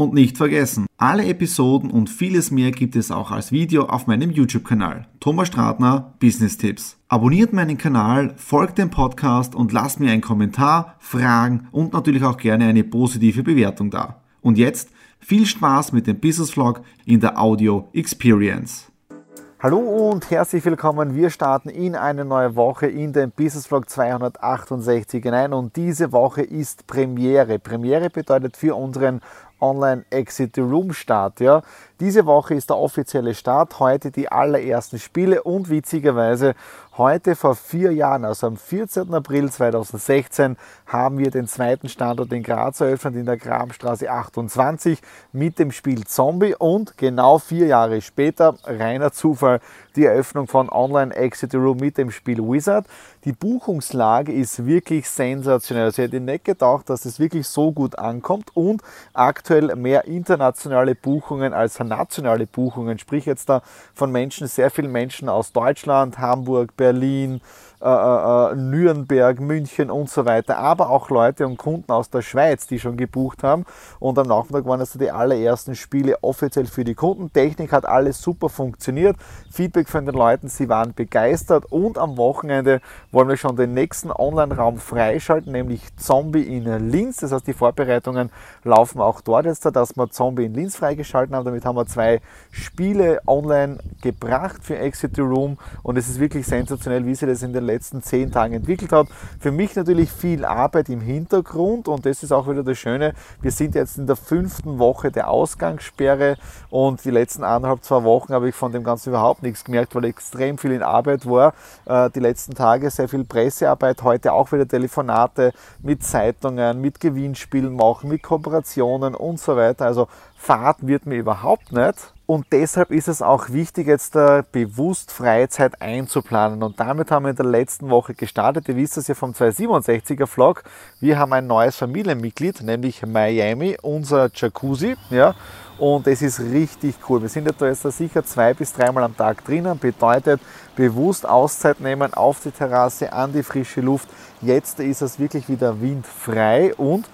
Und nicht vergessen, alle Episoden und vieles mehr gibt es auch als Video auf meinem YouTube-Kanal. Thomas Stratner Business Tipps. Abonniert meinen Kanal, folgt dem Podcast und lasst mir einen Kommentar, Fragen und natürlich auch gerne eine positive Bewertung da. Und jetzt viel Spaß mit dem Business Vlog in der Audio Experience. Hallo und herzlich willkommen. Wir starten in eine neue Woche in den Business Vlog 268 hinein und diese Woche ist Premiere. Premiere bedeutet für unseren Online Exit Room Start. Ja. Diese Woche ist der offizielle Start, heute die allerersten Spiele und witzigerweise heute vor vier Jahren, also am 14. April 2016, haben wir den zweiten Standort in Graz eröffnet, in der Grabenstraße 28 mit dem Spiel Zombie und genau vier Jahre später, reiner Zufall, die Eröffnung von Online Exit Room mit dem Spiel Wizard. Die Buchungslage ist wirklich sensationell. Also ich hätte nicht gedacht, dass es wirklich so gut ankommt und aktuell mehr internationale Buchungen als nationale Buchungen. Sprich jetzt da von Menschen, sehr vielen Menschen aus Deutschland, Hamburg, Berlin, äh, äh, äh, Nürnberg, München und so weiter, aber auch Leute und Kunden aus der Schweiz, die schon gebucht haben. Und am Nachmittag waren also die allerersten Spiele offiziell für die Kunden. Technik hat alles super funktioniert. Feedback von den Leuten, sie waren begeistert. Und am Wochenende wollen wir schon den nächsten Online-Raum freischalten, nämlich Zombie in Linz. Das heißt, die Vorbereitungen laufen auch dort jetzt, dass wir Zombie in Linz freigeschalten haben. Damit haben wir zwei Spiele online gebracht für Exit the Room. Und es ist wirklich sensationell, wie sie das in den letzten zehn Tagen entwickelt hat. Für mich natürlich viel Arbeit im Hintergrund und das ist auch wieder das Schöne. Wir sind jetzt in der fünften Woche der Ausgangssperre und die letzten anderthalb, zwei Wochen habe ich von dem Ganzen überhaupt nichts gemerkt, weil extrem viel in Arbeit war. Äh, die letzten Tage sehr viel Pressearbeit, heute auch wieder Telefonate mit Zeitungen, mit Gewinnspielen machen, mit Kooperationen und so weiter. Also Fahrt wird mir überhaupt nicht. Und deshalb ist es auch wichtig, jetzt da bewusst Freizeit einzuplanen. Und damit haben wir in der letzten Woche gestartet. Ihr wisst es ja vom 267er Vlog. Wir haben ein neues Familienmitglied, nämlich Miami, unser Jacuzzi. Ja, und es ist richtig cool. Wir sind ja da jetzt sicher zwei bis dreimal am Tag drinnen. Bedeutet, bewusst Auszeit nehmen auf die Terrasse, an die frische Luft. Jetzt ist es wirklich wieder windfrei und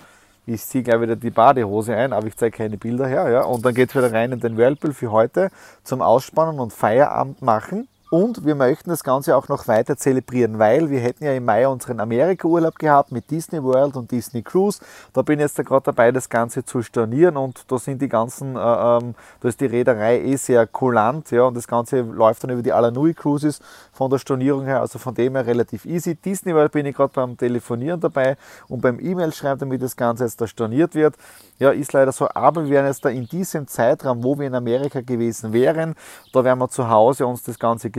ich ziehe gleich wieder die Badehose ein, aber ich zeige keine Bilder her. Ja? Und dann geht es wieder rein in den Whirlpool für heute zum Ausspannen und Feierabend machen. Und wir möchten das Ganze auch noch weiter zelebrieren, weil wir hätten ja im Mai unseren Amerika-Urlaub gehabt mit Disney World und Disney Cruise. Da bin ich jetzt gerade dabei, das Ganze zu stornieren und da sind die ganzen, äh, ähm, da ist die Reederei eh sehr kulant, ja, und das Ganze läuft dann über die Alanui Cruises von der Stornierung her, also von dem her relativ easy. Disney World bin ich gerade beim Telefonieren dabei und beim E-Mail schreiben, damit das Ganze jetzt da storniert wird. Ja, ist leider so, aber wir werden jetzt da in diesem Zeitraum, wo wir in Amerika gewesen wären, da werden wir zu Hause uns das Ganze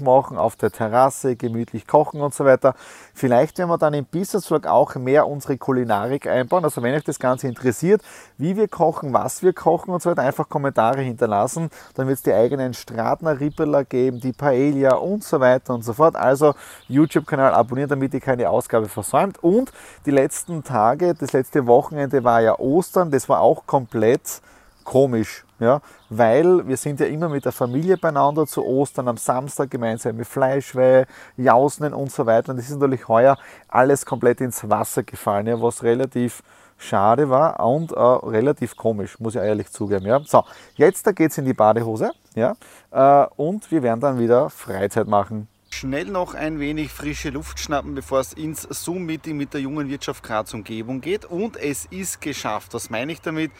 machen, auf der Terrasse, gemütlich kochen und so weiter. Vielleicht werden wir dann im Business Vlog auch mehr unsere Kulinarik einbauen. Also wenn euch das Ganze interessiert, wie wir kochen, was wir kochen und so weiter, einfach Kommentare hinterlassen. Dann wird es die eigenen Stratner Rippeler geben, die Paella und so weiter und so fort. Also YouTube-Kanal abonnieren, damit ihr keine Ausgabe versäumt. Und die letzten Tage, das letzte Wochenende war ja Ostern, das war auch komplett komisch, ja, weil wir sind ja immer mit der Familie beieinander zu Ostern am Samstag gemeinsame Fleischweihe, Jausen und so weiter. Und das ist natürlich heuer alles komplett ins Wasser gefallen, ja, was relativ schade war und äh, relativ komisch, muss ich ehrlich zugeben. Ja. So, jetzt da geht's in die Badehose, ja, äh, und wir werden dann wieder Freizeit machen. Schnell noch ein wenig frische Luft schnappen, bevor es ins Zoom-Meeting mit der jungen Wirtschaft Graz Umgebung geht. Und es ist geschafft. Was meine ich damit?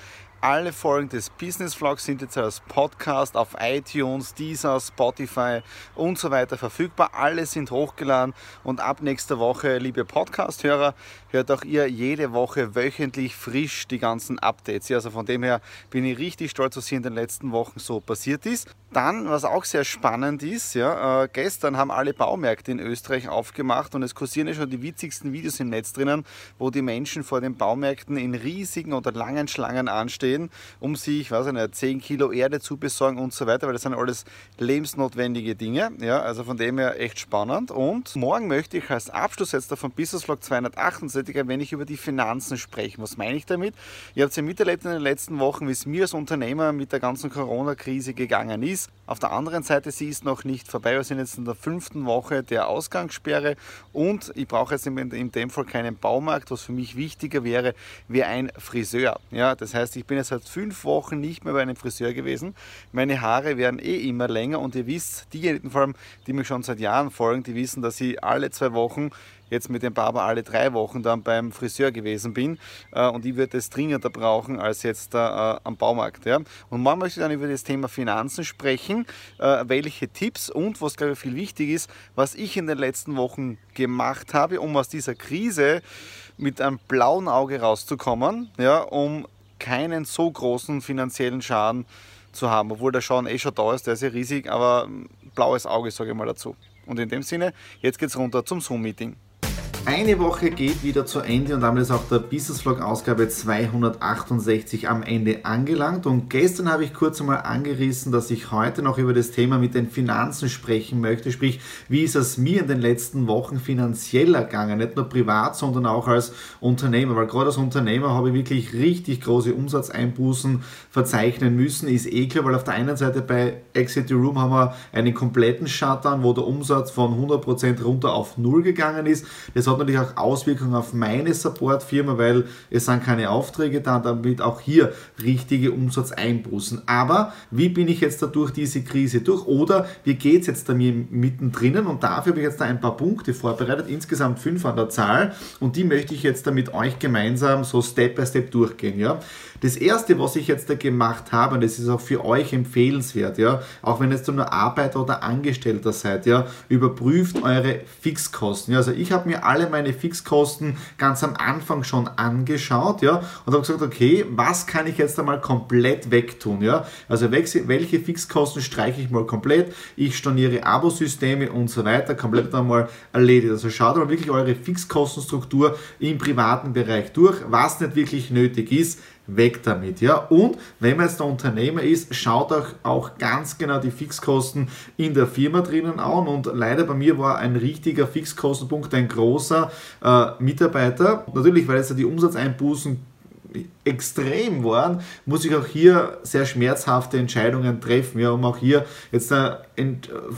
Alle Folgen des Business Vlogs sind jetzt als Podcast auf iTunes, Deezer, Spotify und so weiter verfügbar. Alle sind hochgeladen und ab nächster Woche, liebe Podcast-Hörer, hört auch ihr jede Woche wöchentlich frisch die ganzen Updates. Also von dem her bin ich richtig stolz, was hier in den letzten Wochen so passiert ist. Dann, was auch sehr spannend ist, ja, äh, gestern haben alle Baumärkte in Österreich aufgemacht und es kursieren ja schon die witzigsten Videos im Netz drinnen, wo die Menschen vor den Baumärkten in riesigen oder langen Schlangen anstehen gehen, um sich, ich weiß nicht, 10 Kilo Erde zu besorgen und so weiter, weil das sind alles lebensnotwendige Dinge. Ja, also von dem her echt spannend. Und morgen möchte ich als Abschluss jetzt von Business Vlog 268 ein wenig über die Finanzen sprechen. Was meine ich damit? Ihr habt es ja miterlebt in den letzten Wochen, wie es mir als Unternehmer mit der ganzen Corona-Krise gegangen ist. Auf der anderen Seite, sie ist noch nicht vorbei. Wir sind jetzt in der fünften Woche der Ausgangssperre und ich brauche jetzt in dem Fall keinen Baumarkt. Was für mich wichtiger wäre, wäre ein Friseur. Ja, das heißt, ich bin jetzt seit fünf Wochen nicht mehr bei einem Friseur gewesen. Meine Haare werden eh immer länger und ihr wisst, diejenigen vor allem, die mich schon seit Jahren folgen, die wissen, dass ich alle zwei Wochen jetzt mit dem Barber alle drei Wochen dann beim Friseur gewesen bin äh, und ich würde es dringender brauchen als jetzt äh, am Baumarkt. Ja. Und morgen möchte ich dann über das Thema Finanzen sprechen, äh, welche Tipps und was glaube ich viel wichtig ist, was ich in den letzten Wochen gemacht habe, um aus dieser Krise mit einem blauen Auge rauszukommen, ja, um keinen so großen finanziellen Schaden zu haben, obwohl der Schaden eh schon da ist, der ist ja riesig, aber blaues Auge sage ich mal dazu. Und in dem Sinne, jetzt geht es runter zum Zoom-Meeting. Eine Woche geht wieder zu Ende und damit ist auch der Business Vlog Ausgabe 268 am Ende angelangt. Und gestern habe ich kurz einmal angerissen, dass ich heute noch über das Thema mit den Finanzen sprechen möchte. Sprich, wie ist es mir in den letzten Wochen finanziell ergangen? Nicht nur privat, sondern auch als Unternehmer. Weil gerade als Unternehmer habe ich wirklich richtig große Umsatzeinbußen verzeichnen müssen. Ist eh weil auf der einen Seite bei Exit the Room haben wir einen kompletten Shutdown, wo der Umsatz von 100% runter auf Null gegangen ist. Das hat hat natürlich auch Auswirkungen auf meine Supportfirma, weil es sind keine Aufträge da, damit auch hier richtige Umsatzeinbußen. Aber wie bin ich jetzt da durch diese Krise durch? Oder wie geht es jetzt da mir mittendrin? Und dafür habe ich jetzt da ein paar Punkte vorbereitet, insgesamt fünf an der Zahl. Und die möchte ich jetzt da mit euch gemeinsam so Step by Step durchgehen. Ja? Das erste, was ich jetzt da gemacht habe, und das ist auch für euch empfehlenswert, ja, auch wenn jetzt nur Arbeiter oder Angestellter seid, ja, überprüft eure Fixkosten. Ja, also ich habe mir alle meine Fixkosten ganz am Anfang schon angeschaut, ja, und habe gesagt, okay, was kann ich jetzt einmal komplett wegtun, ja? Also welche Fixkosten streiche ich mal komplett? Ich storniere Abosysteme und so weiter, komplett einmal erledigt. Also schaut mal wirklich eure Fixkostenstruktur im privaten Bereich durch, was nicht wirklich nötig ist weg damit. Ja? Und wenn man jetzt der Unternehmer ist, schaut euch auch ganz genau die Fixkosten in der Firma drinnen an. Und leider bei mir war ein richtiger Fixkostenpunkt ein großer äh, Mitarbeiter. Natürlich, weil jetzt die Umsatzeinbußen extrem waren, muss ich auch hier sehr schmerzhafte Entscheidungen treffen, ja, um auch hier jetzt äh,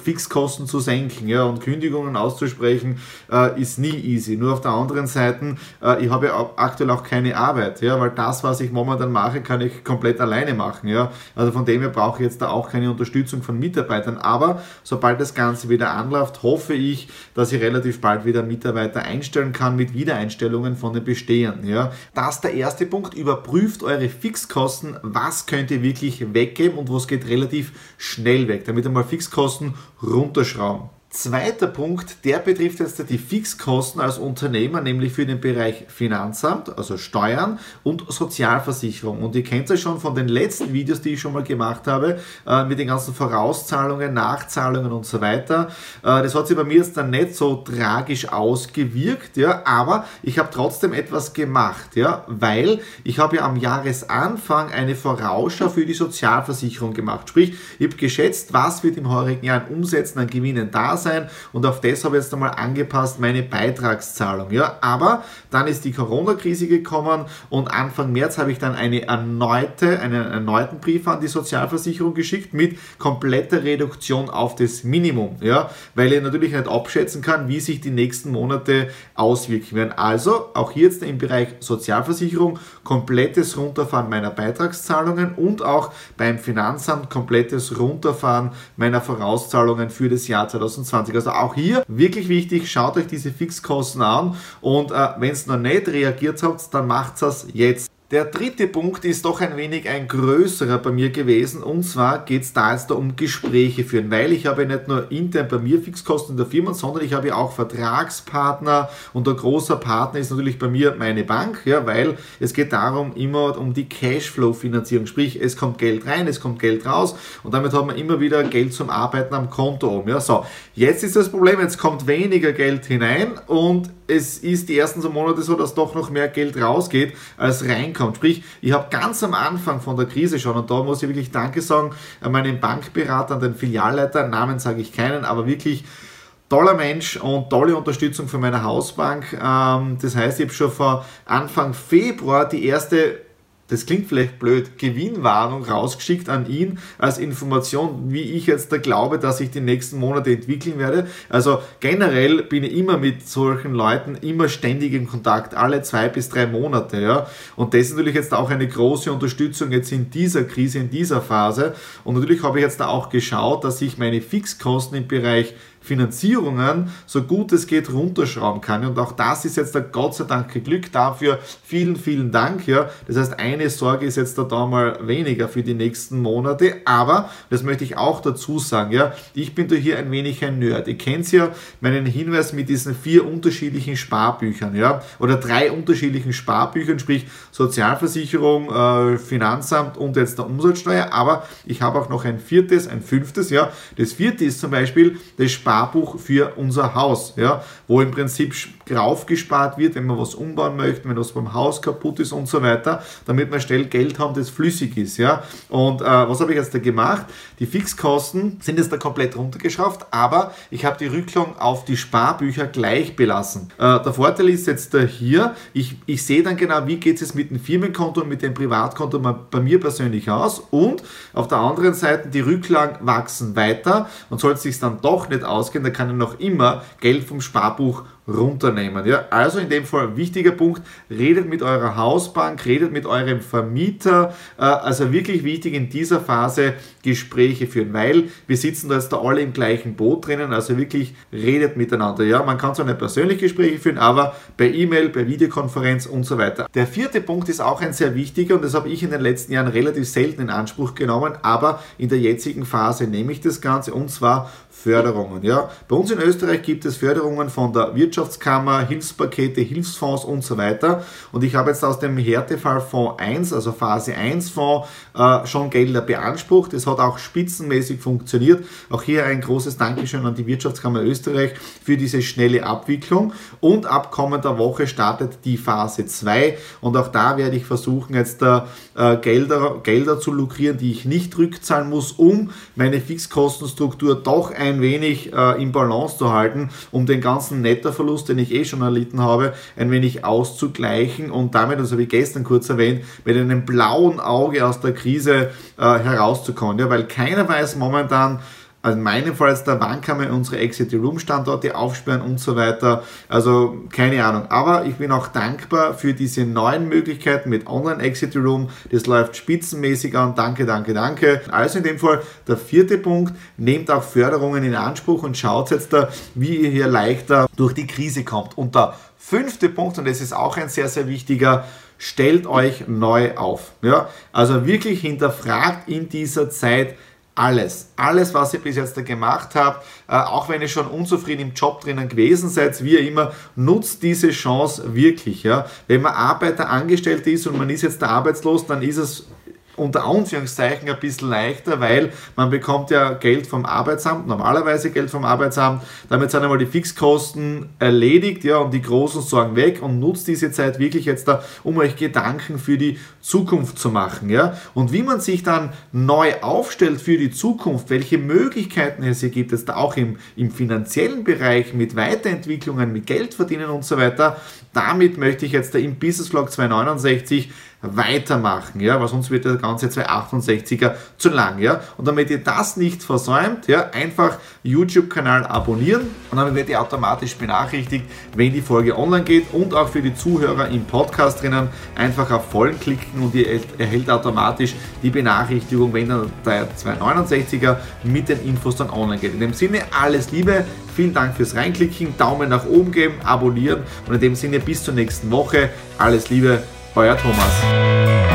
Fixkosten zu senken ja, und Kündigungen auszusprechen, äh, ist nie easy. Nur auf der anderen Seite, äh, ich habe ja aktuell auch keine Arbeit, ja, weil das, was ich momentan mache, kann ich komplett alleine machen. Ja. Also von dem her brauche ich jetzt da auch keine Unterstützung von Mitarbeitern. Aber sobald das Ganze wieder anläuft, hoffe ich, dass ich relativ bald wieder Mitarbeiter einstellen kann mit Wiedereinstellungen von den Bestehenden. Ja. Das ist der erste Punkt. Überprüft eure Fixkosten, was könnt ihr wirklich weggeben und was geht relativ schnell weg, damit ihr mal Fix Fixkosten runterschrauben. Zweiter Punkt, der betrifft jetzt die Fixkosten als Unternehmer, nämlich für den Bereich Finanzamt, also Steuern und Sozialversicherung. Und ihr kennt es schon von den letzten Videos, die ich schon mal gemacht habe, äh, mit den ganzen Vorauszahlungen, Nachzahlungen und so weiter. Äh, das hat sich bei mir jetzt dann nicht so tragisch ausgewirkt, ja, aber ich habe trotzdem etwas gemacht, ja, weil ich habe ja am Jahresanfang eine Vorausschau für die Sozialversicherung gemacht. Sprich, ich habe geschätzt, was wird im heurigen Jahr an Umsätzen, an Gewinnen da sein sein und auf das habe ich jetzt einmal angepasst meine Beitragszahlung. Ja, aber dann ist die Corona-Krise gekommen und Anfang März habe ich dann eine erneute, einen erneuten Brief an die Sozialversicherung geschickt mit kompletter Reduktion auf das Minimum. Ja, weil ich natürlich nicht abschätzen kann, wie sich die nächsten Monate auswirken werden. Also auch hier jetzt im Bereich Sozialversicherung komplettes Runterfahren meiner Beitragszahlungen und auch beim Finanzamt komplettes Runterfahren meiner Vorauszahlungen für das Jahr 2020. 2020. Also auch hier wirklich wichtig, schaut euch diese Fixkosten an und äh, wenn es noch nicht reagiert habt, dann macht es jetzt. Der dritte Punkt ist doch ein wenig ein größerer bei mir gewesen. Und zwar geht es da jetzt da um Gespräche führen, weil ich habe nicht nur intern bei mir Fixkosten in der Firma, sondern ich habe ja auch Vertragspartner. Und ein großer Partner ist natürlich bei mir meine Bank, ja, weil es geht darum immer um die Cashflow-Finanzierung, sprich es kommt Geld rein, es kommt Geld raus. Und damit hat man immer wieder Geld zum Arbeiten am Konto um. Ja, so, jetzt ist das Problem, jetzt kommt weniger Geld hinein. Und es ist die ersten so Monate so, dass doch noch mehr Geld rausgeht, als reinkommt. Sprich, ich habe ganz am Anfang von der Krise schon, und da muss ich wirklich Danke sagen an meinen Bankberater, an den Filialleiter, Namen sage ich keinen, aber wirklich toller Mensch und tolle Unterstützung von meiner Hausbank. Ähm, das heißt, ich habe schon vor Anfang Februar die erste das klingt vielleicht blöd, Gewinnwarnung rausgeschickt an ihn als Information, wie ich jetzt da glaube, dass ich die nächsten Monate entwickeln werde. Also generell bin ich immer mit solchen Leuten immer ständig in Kontakt, alle zwei bis drei Monate. Ja? Und das ist natürlich jetzt auch eine große Unterstützung jetzt in dieser Krise, in dieser Phase. Und natürlich habe ich jetzt da auch geschaut, dass ich meine Fixkosten im Bereich Finanzierungen so gut es geht runterschrauben kann. Und auch das ist jetzt da Gott sei Dank Glück dafür. Vielen, vielen Dank. Ja. Das heißt, eine Sorge ist jetzt da, da mal weniger für die nächsten Monate. Aber, das möchte ich auch dazu sagen, ja, ich bin da hier ein wenig ein Nerd. Ihr kennt ja meinen Hinweis mit diesen vier unterschiedlichen Sparbüchern, ja, oder drei unterschiedlichen Sparbüchern, sprich Sozialversicherung, äh, Finanzamt und jetzt der Umsatzsteuer. Aber ich habe auch noch ein viertes, ein fünftes, ja. Das vierte ist zum Beispiel das Spar Sparbuch für unser Haus, ja, wo im Prinzip raufgespart wird, wenn man was umbauen möchte, wenn was beim Haus kaputt ist und so weiter, damit wir schnell Geld haben, das flüssig ist. Ja. Und äh, was habe ich jetzt da gemacht? Die Fixkosten sind jetzt da komplett runtergeschraubt, aber ich habe die Rücklung auf die Sparbücher gleich belassen. Äh, der Vorteil ist jetzt da hier, ich, ich sehe dann genau, wie geht es mit dem Firmenkonto und mit dem Privatkonto bei mir persönlich aus und auf der anderen Seite die Rücklagen wachsen weiter und sollte es sich dann doch nicht ausgehen, dann kann ich noch immer Geld vom Sparbuch runternehmen. Ja? Also in dem Fall wichtiger Punkt, redet mit eurer Hausbank, redet mit eurem Vermieter. Äh, also wirklich wichtig in dieser Phase Gespräche führen, weil wir sitzen da jetzt da alle im gleichen Boot drinnen, also wirklich redet miteinander. Ja, man kann zwar nicht persönlich Gespräche führen, aber per E-Mail, per Videokonferenz und so weiter. Der vierte Punkt ist auch ein sehr wichtiger und das habe ich in den letzten Jahren relativ selten in Anspruch genommen, aber in der jetzigen Phase nehme ich das Ganze und zwar Förderungen. Ja. Bei uns in Österreich gibt es Förderungen von der Wirtschaftskammer, Hilfspakete, Hilfsfonds und so weiter. Und ich habe jetzt aus dem Härtefall Fonds 1, also Phase 1 Fonds, äh, schon Gelder beansprucht. Es hat auch spitzenmäßig funktioniert. Auch hier ein großes Dankeschön an die Wirtschaftskammer Österreich für diese schnelle Abwicklung. Und ab kommender Woche startet die Phase 2. Und auch da werde ich versuchen, jetzt äh, Gelder, Gelder zu lukrieren, die ich nicht rückzahlen muss, um meine Fixkostenstruktur doch ein wenig äh, in Balance zu halten, um den ganzen Nettoverlust, den ich eh schon erlitten habe, ein wenig auszugleichen und damit, das habe ich gestern kurz erwähnt, mit einem blauen Auge aus der Krise äh, herauszukommen. Ja, weil keiner weiß momentan, also in meinem Fall jetzt der, wann kann man unsere Exit Room Standorte aufsperren und so weiter. Also keine Ahnung. Aber ich bin auch dankbar für diese neuen Möglichkeiten mit Online Exit Room. Das läuft spitzenmäßig an. Danke, danke, danke. Also in dem Fall der vierte Punkt. Nehmt auch Förderungen in Anspruch und schaut jetzt da, wie ihr hier leichter durch die Krise kommt. Und der fünfte Punkt, und das ist auch ein sehr, sehr wichtiger, stellt euch neu auf. Ja? Also wirklich hinterfragt in dieser Zeit, alles, alles, was ihr bis jetzt da gemacht habt, äh, auch wenn ihr schon unzufrieden im Job drinnen gewesen seid, wie immer, nutzt diese Chance wirklich. Ja? Wenn man Arbeiter angestellt ist und man ist jetzt arbeitslos, dann ist es unter Anführungszeichen ein bisschen leichter, weil man bekommt ja Geld vom Arbeitsamt, normalerweise Geld vom Arbeitsamt, damit sind einmal die Fixkosten erledigt, ja, und die großen Sorgen weg und nutzt diese Zeit wirklich jetzt da, um euch Gedanken für die Zukunft zu machen, ja. Und wie man sich dann neu aufstellt für die Zukunft, welche Möglichkeiten es hier gibt, da auch im, im finanziellen Bereich mit Weiterentwicklungen, mit Geld verdienen und so weiter, damit möchte ich jetzt da im Business Vlog 269 weitermachen, ja, weil sonst wird der ganze 268er zu lang, ja. Und damit ihr das nicht versäumt, ja, einfach YouTube-Kanal abonnieren und dann werdet ihr automatisch benachrichtigt, wenn die Folge online geht und auch für die Zuhörer im Podcast drinnen einfach auf vollen klicken und ihr erhält automatisch die Benachrichtigung, wenn dann der 269er mit den Infos dann online geht. In dem Sinne alles Liebe, vielen Dank fürs Reinklicken, Daumen nach oben geben, abonnieren und in dem Sinne bis zur nächsten Woche alles Liebe euer Thomas.